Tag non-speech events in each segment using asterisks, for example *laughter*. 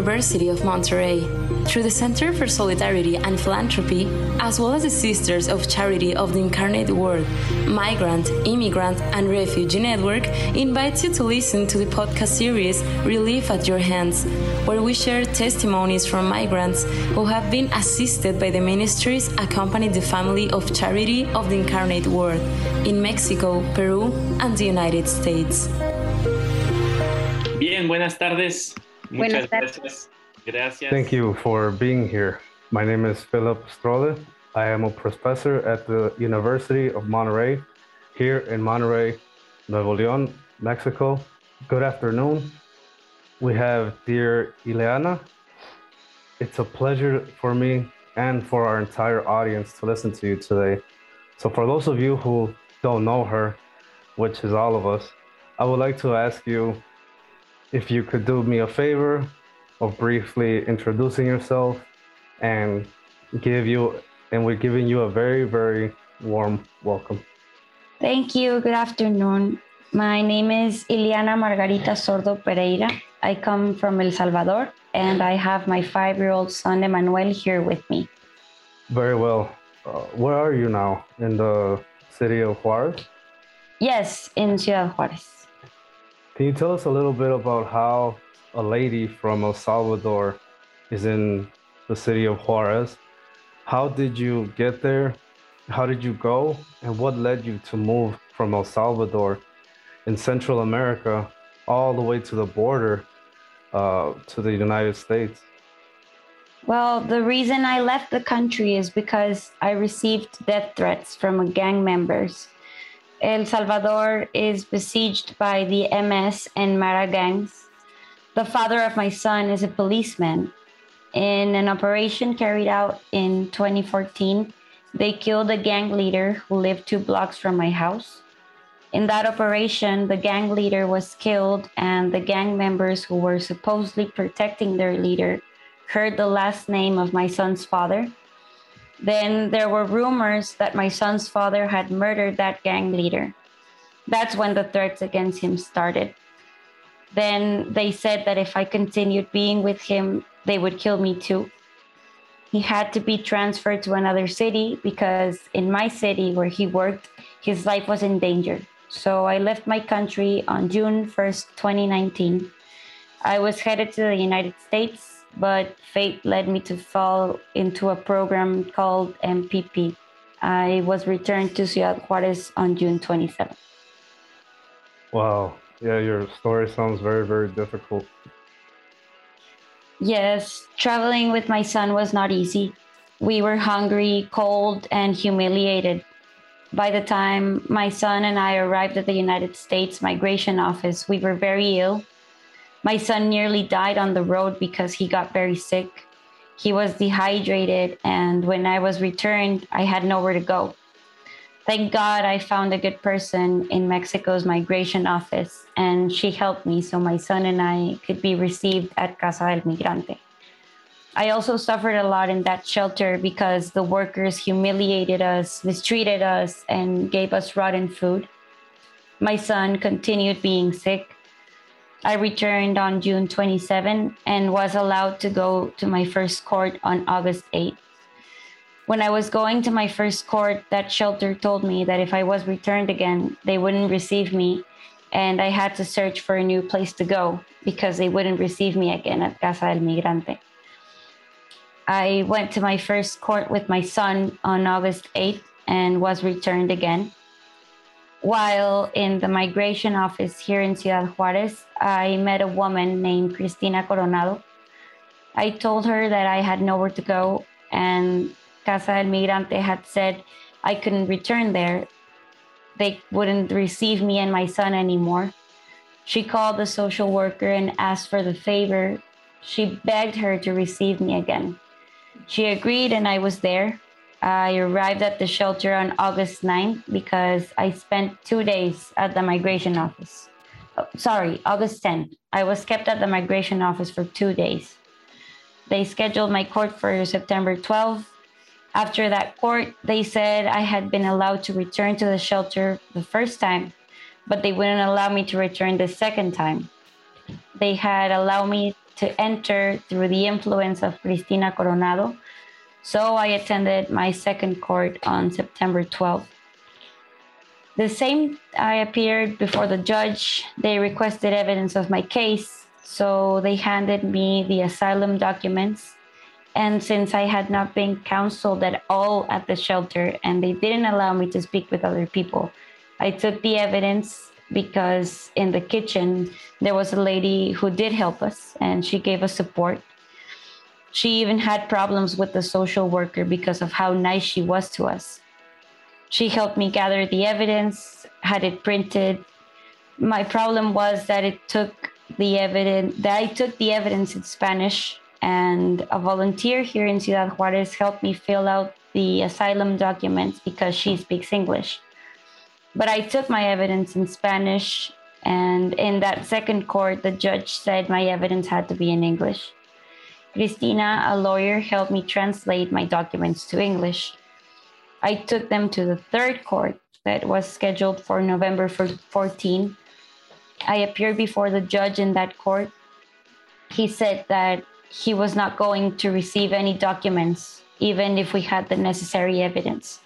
University of Monterrey. Through the Center for Solidarity and Philanthropy, as well as the Sisters of Charity of the Incarnate Word, Migrant, Immigrant, and Refugee Network invites you to listen to the podcast series Relief at Your Hands, where we share testimonies from migrants who have been assisted by the ministries accompanying the family of Charity of the Incarnate Word in Mexico, Peru, and the United States. Bien, buenas tardes. Muchas Buenas gracias. Gracias. Thank you for being here. My name is Philip Strole. I am a professor at the University of Monterrey here in Monterrey, Nuevo León, Mexico. Good afternoon. We have dear Ileana. It's a pleasure for me and for our entire audience to listen to you today. So, for those of you who don't know her, which is all of us, I would like to ask you if you could do me a favor of briefly introducing yourself and give you and we're giving you a very very warm welcome Thank you. Good afternoon. My name is Ileana Margarita Sordo Pereira. I come from El Salvador and I have my five year old son Emmanuel here with me. very well uh, where are you now in the city of juarez Yes, in Ciudad Juarez. Can you tell us a little bit about how a lady from el salvador is in the city of juarez? How did you get there? How did you go? And what led you to move from el salvador in central america all the way to the border uh, to the united states? Well, the reason I left the country is because I received death threats from gang members. El Salvador is besieged by the MS and Mara gangs. The father of my son is a policeman. In an operation carried out in 2014, they killed a gang leader who lived two blocks from my house. In that operation, the gang leader was killed, and the gang members who were supposedly protecting their leader heard the last name of my son's father. Then there were rumors that my son's father had murdered that gang leader. That's when the threats against him started. Then they said that if I continued being with him, they would kill me too. He had to be transferred to another city because in my city where he worked, his life was in danger. So I left my country on June 1st, 2019. I was headed to the United States, but fate led me to fall into a program called MPP. I was returned to Ciudad Juarez on June 27th. wow yeah your story sounds very very difficult Yes, traveling with my son was not easy. We were hungry, cold, and humiliated. By the time my son and I arrived at the United States Migration Office, we were very ill. My son nearly died on the road because he got very sick. He was dehydrated, and when I was returned, I had nowhere to go. Thank God I found a good person in Mexico's migration office, and she helped me so my son and I could be received at Casa del Migrante. I also suffered a lot in that shelter because the workers humiliated us, mistreated us, and gave us rotten food. My son continued being sick. I returned on June 27 and was allowed to go to my first court on August 8. When I was going to my first court, that shelter told me that if I was returned again, they wouldn't receive me, and I had to search for a new place to go because they wouldn't receive me again at Casa del Migrante. I went to my first court with my son on August 8th and was returned again. While in the migration office here in Ciudad Juarez, I met a woman named Cristina Coronado. I told her that I had nowhere to go and Casa del Migrante had said I couldn't return there. They wouldn't receive me and my son anymore. She called the social worker and asked for the favor. She begged her to receive me again. She agreed, and I was there. I arrived at the shelter on August 9th because I spent two days at the migration office. Oh, sorry, August 10th. I was kept at the migration office for two days. They scheduled my court for September 12th. After that court, they said I had been allowed to return to the shelter the first time, but they wouldn't allow me to return the second time. They had allowed me to enter through the influence of Cristina Coronado. So I attended my second court on September 12th. The same, I appeared before the judge. They requested evidence of my case. So they handed me the asylum documents. And since I had not been counseled at all at the shelter and they didn't allow me to speak with other people, I took the evidence because in the kitchen there was a lady who did help us and she gave us support. She even had problems with the social worker because of how nice she was to us. She helped me gather the evidence, had it printed. My problem was that it took the evidence that I took the evidence in Spanish and a volunteer here in Ciudad Juarez helped me fill out the asylum documents because she speaks English. But I took my evidence in Spanish, and in that second court, the judge said my evidence had to be in English. Cristina, a lawyer, helped me translate my documents to English. I took them to the third court that was scheduled for November 14. I appeared before the judge in that court. He said that he was not going to receive any documents, even if we had the necessary evidence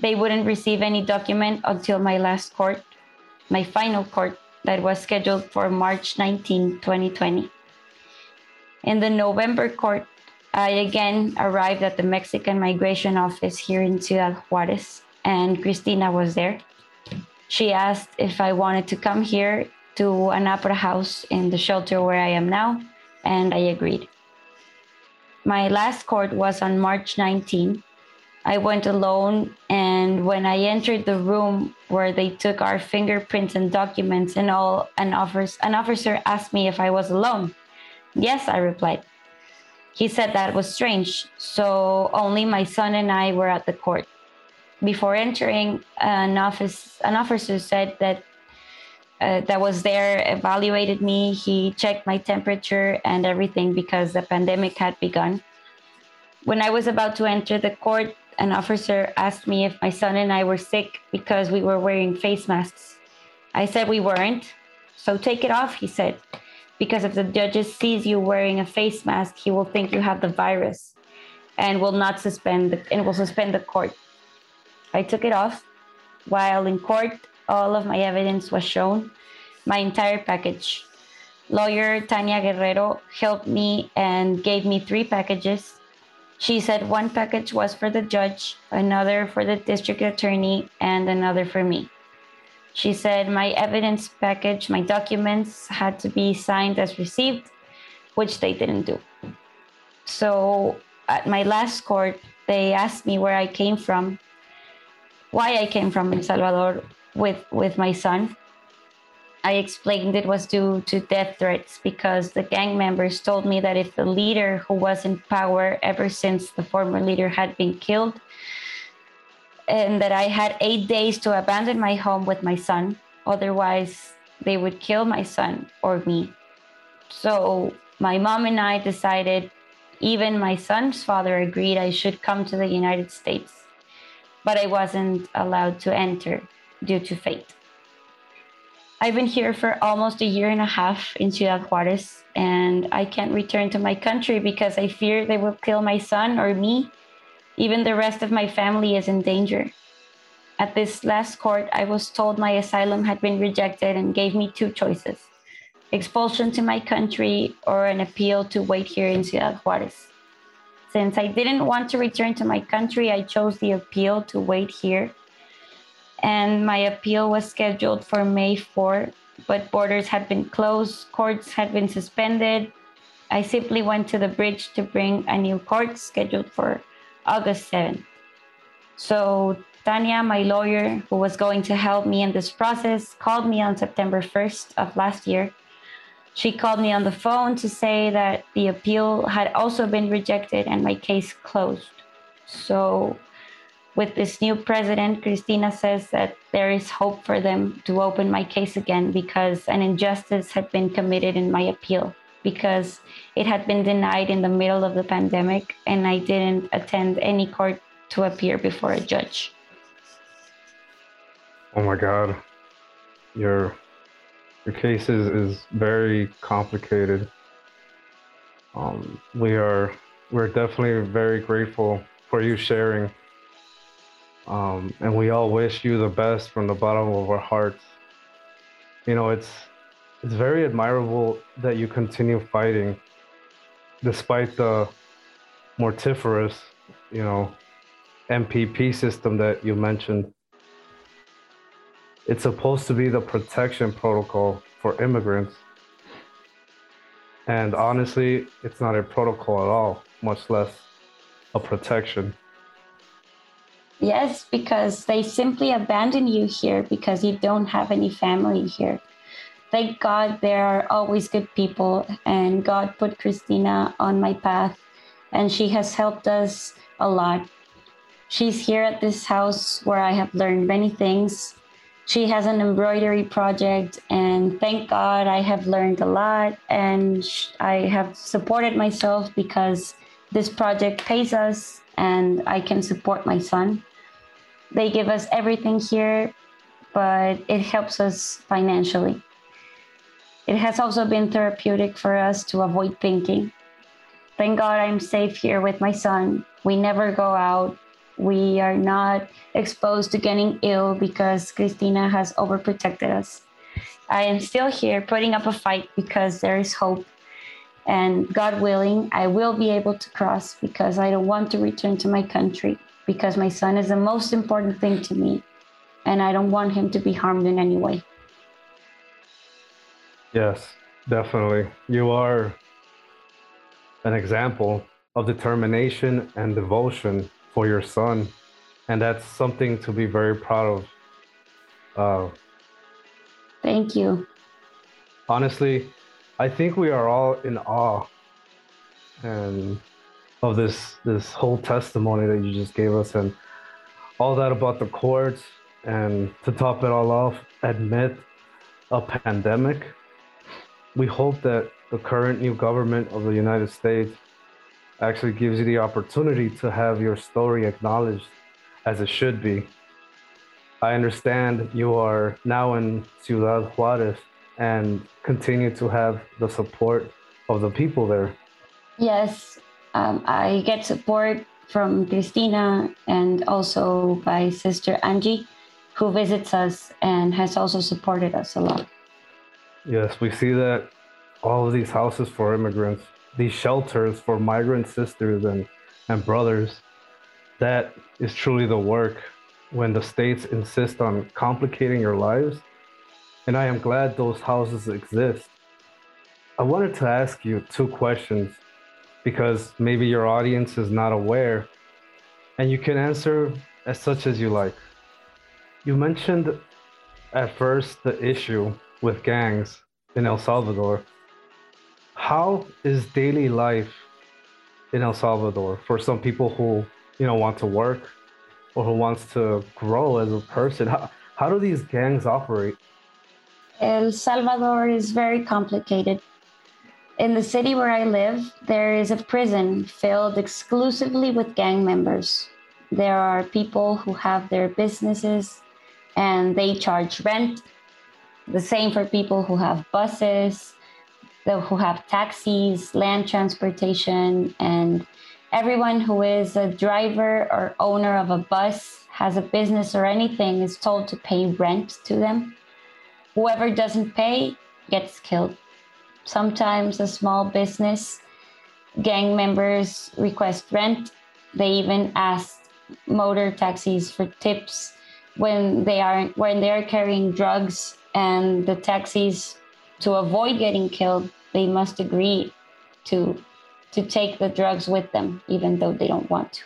they wouldn't receive any document until my last court, my final court that was scheduled for March 19, 2020. In the November court, I again arrived at the Mexican Migration Office here in Ciudad Juarez, and Cristina was there. She asked if I wanted to come here to an opera house in the shelter where I am now, and I agreed. My last court was on March 19, I went alone, and when I entered the room where they took our fingerprints and documents and all, an, an officer asked me if I was alone. Yes, I replied. He said that was strange, so only my son and I were at the court. Before entering, an, office, an officer said that uh, that was there evaluated me. He checked my temperature and everything because the pandemic had begun. When I was about to enter the court, an officer asked me if my son and I were sick because we were wearing face masks. I said we weren't. So take it off, he said. Because if the judge sees you wearing a face mask, he will think you have the virus and will not suspend the, and will suspend the court. I took it off. While in court, all of my evidence was shown, my entire package. Lawyer Tania Guerrero helped me and gave me three packages she said one package was for the judge, another for the district attorney, and another for me. She said my evidence package, my documents had to be signed as received, which they didn't do. So at my last court, they asked me where I came from, why I came from El Salvador with, with my son. I explained it was due to death threats because the gang members told me that if the leader who was in power ever since the former leader had been killed, and that I had eight days to abandon my home with my son, otherwise, they would kill my son or me. So my mom and I decided, even my son's father agreed I should come to the United States, but I wasn't allowed to enter due to fate. I've been here for almost a year and a half in Ciudad Juarez, and I can't return to my country because I fear they will kill my son or me. Even the rest of my family is in danger. At this last court, I was told my asylum had been rejected and gave me two choices expulsion to my country or an appeal to wait here in Ciudad Juarez. Since I didn't want to return to my country, I chose the appeal to wait here and my appeal was scheduled for May 4, but borders had been closed, courts had been suspended. I simply went to the bridge to bring a new court scheduled for August 7. So Tanya, my lawyer, who was going to help me in this process, called me on September 1st of last year. She called me on the phone to say that the appeal had also been rejected and my case closed. So with this new president, Cristina says that there is hope for them to open my case again because an injustice had been committed in my appeal because it had been denied in the middle of the pandemic and I didn't attend any court to appear before a judge. Oh my God. Your your case is, is very complicated. Um, we are we're definitely very grateful for you sharing. Um, and we all wish you the best from the bottom of our hearts. You know, it's it's very admirable that you continue fighting despite the mortiferous, you know, MPP system that you mentioned. It's supposed to be the protection protocol for immigrants. And honestly, it's not a protocol at all, much less a protection. Yes, because they simply abandon you here because you don't have any family here. Thank God there are always good people, and God put Christina on my path, and she has helped us a lot. She's here at this house where I have learned many things. She has an embroidery project, and thank God I have learned a lot, and I have supported myself because this project pays us and I can support my son. They give us everything here, but it helps us financially. It has also been therapeutic for us to avoid thinking. Thank God I'm safe here with my son. We never go out. We are not exposed to getting ill because Christina has overprotected us. I am still here putting up a fight because there is hope. And God willing, I will be able to cross because I don't want to return to my country because my son is the most important thing to me and I don't want him to be harmed in any way. Yes, definitely. You are an example of determination and devotion for your son. And that's something to be very proud of. Uh, Thank you. Honestly, I think we are all in awe and of this this whole testimony that you just gave us and all that about the courts and to top it all off admit a pandemic we hope that the current new government of the united states actually gives you the opportunity to have your story acknowledged as it should be i understand you are now in ciudad juarez and continue to have the support of the people there yes um, I get support from Christina and also by Sister Angie, who visits us and has also supported us a lot. Yes, we see that all of these houses for immigrants, these shelters for migrant sisters and, and brothers, that is truly the work when the states insist on complicating your lives. And I am glad those houses exist. I wanted to ask you two questions because maybe your audience is not aware and you can answer as such as you like. You mentioned at first the issue with gangs in El Salvador. How is daily life in El Salvador for some people who, you know, want to work or who wants to grow as a person? How, how do these gangs operate? El Salvador is very complicated. In the city where I live, there is a prison filled exclusively with gang members. There are people who have their businesses and they charge rent. The same for people who have buses, who have taxis, land transportation, and everyone who is a driver or owner of a bus, has a business or anything, is told to pay rent to them. Whoever doesn't pay gets killed sometimes a small business gang members request rent they even ask motor taxis for tips when they are when they are carrying drugs and the taxis to avoid getting killed they must agree to to take the drugs with them even though they don't want to.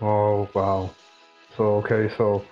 Oh wow. So okay so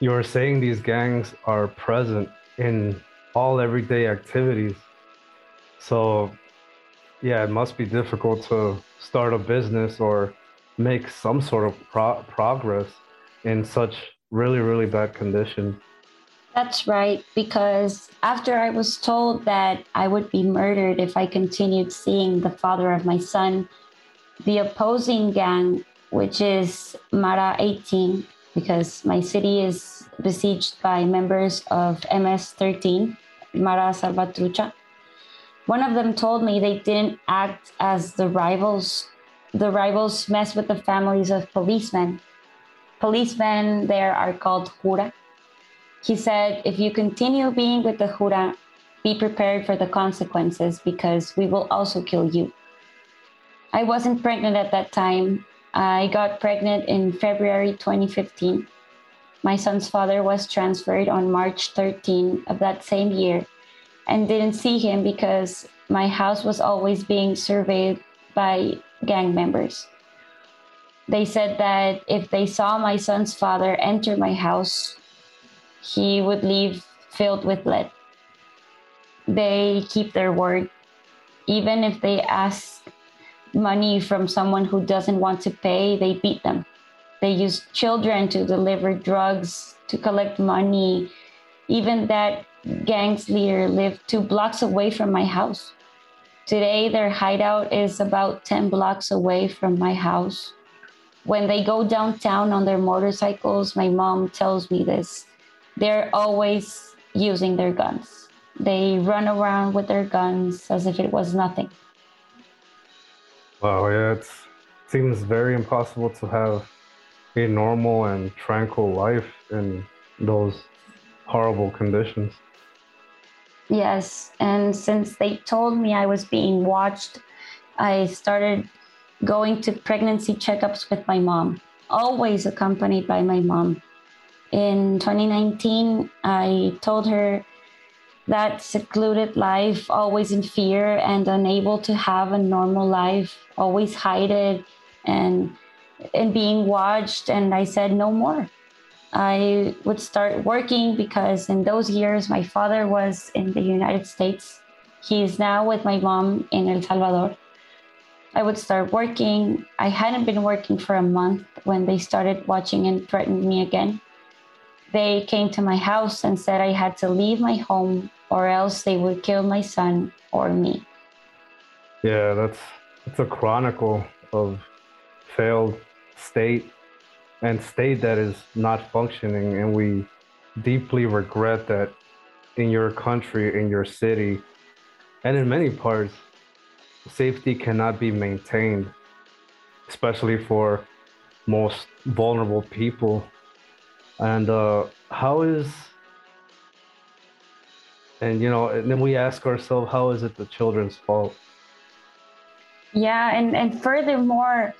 you're saying these gangs are present in all everyday activities. So, yeah, it must be difficult to start a business or make some sort of pro- progress in such really, really bad conditions. That's right, because after I was told that I would be murdered if I continued seeing the father of my son, the opposing gang, which is Mara 18, because my city is besieged by members of MS 13, Mara Salvatrucha, One of them told me they didn't act as the rivals. The rivals mess with the families of policemen. Policemen there are called jura. He said, if you continue being with the jura, be prepared for the consequences because we will also kill you. I wasn't pregnant at that time. I got pregnant in February 2015. My son's father was transferred on March 13 of that same year and didn't see him because my house was always being surveyed by gang members. They said that if they saw my son's father enter my house, he would leave filled with lead. They keep their word. Even if they ask money from someone who doesn't want to pay, they beat them. They use children to deliver drugs, to collect money. Even that gang's leader lived two blocks away from my house. Today, their hideout is about 10 blocks away from my house. When they go downtown on their motorcycles, my mom tells me this. They're always using their guns. They run around with their guns as if it was nothing. Wow, yeah, it seems very impossible to have a normal and tranquil life in those horrible conditions. Yes, and since they told me I was being watched, I started going to pregnancy checkups with my mom, always accompanied by my mom. In 2019, I told her that secluded life, always in fear and unable to have a normal life, always hiding and and being watched. And I said no more. I would start working because in those years my father was in the United States. He is now with my mom in El Salvador. I would start working. I hadn't been working for a month when they started watching and threatened me again. They came to my house and said I had to leave my home or else they would kill my son or me. Yeah, that's it's a chronicle of failed state and state that is not functioning and we deeply regret that in your country, in your city, and in many parts, safety cannot be maintained, especially for most vulnerable people. And uh, how is and you know and then we ask ourselves how is it the children's fault? Yeah and and furthermore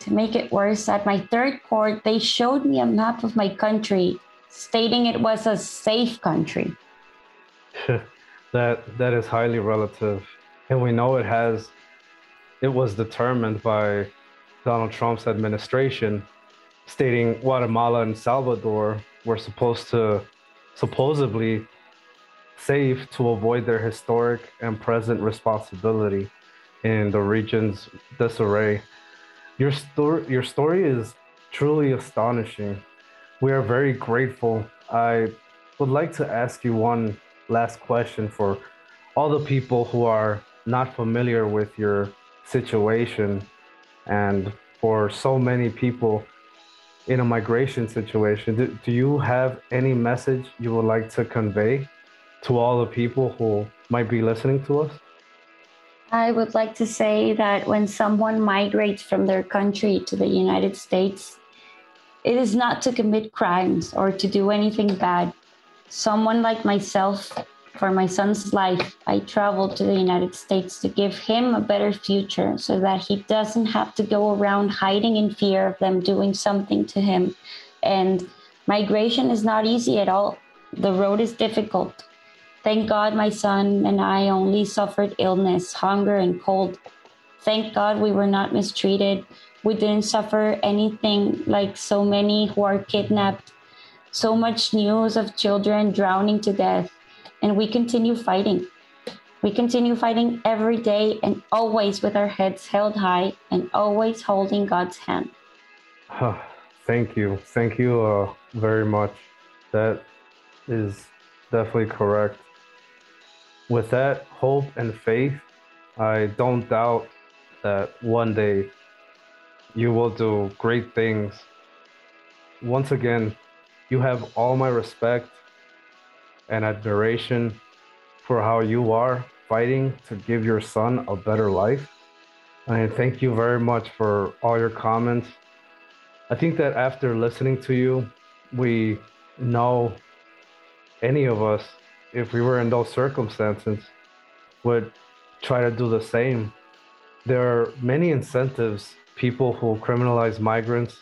to make it worse at my third court they showed me a map of my country stating it was a safe country. *laughs* That that is highly relative. And we know it has it was determined by donald trump's administration stating guatemala and salvador were supposed to supposedly safe to avoid their historic and present responsibility in the region's disarray. Your story, your story is truly astonishing. We are very grateful. I would like to ask you one last question for all the people who are not familiar with your situation and for so many people in a migration situation. Do, do you have any message you would like to convey to all the people who might be listening to us? I would like to say that when someone migrates from their country to the United States, it is not to commit crimes or to do anything bad. Someone like myself, for my son's life, I traveled to the United States to give him a better future so that he doesn't have to go around hiding in fear of them doing something to him. And migration is not easy at all. The road is difficult. Thank God my son and I only suffered illness, hunger, and cold. Thank God we were not mistreated. We didn't suffer anything like so many who are kidnapped. So much news of children drowning to death. And we continue fighting. We continue fighting every day and always with our heads held high and always holding God's hand. Thank you. Thank you uh, very much. That is definitely correct with that hope and faith, I don't doubt that one day you will do great things. Once again, you have all my respect and admiration for how you are fighting to give your son a better life. And thank you very much for all your comments. I think that after listening to you, we know any of us, if we were in those circumstances, would try to do the same. There are many incentives, people who criminalize migrants,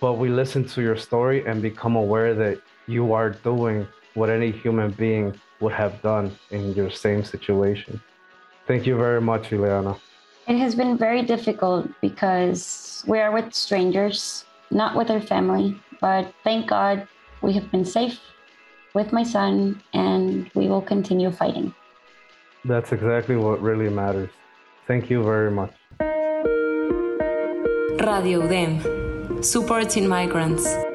but we listen to your story and become aware that you are doing what any human being would have done in your same situation. Thank you very much, Ileana. It has been very difficult because we are with strangers, not with our family. But thank God we have been safe with my son and we will continue fighting. That's exactly what really matters. Thank you very much. Radio UDEM, supporting migrants.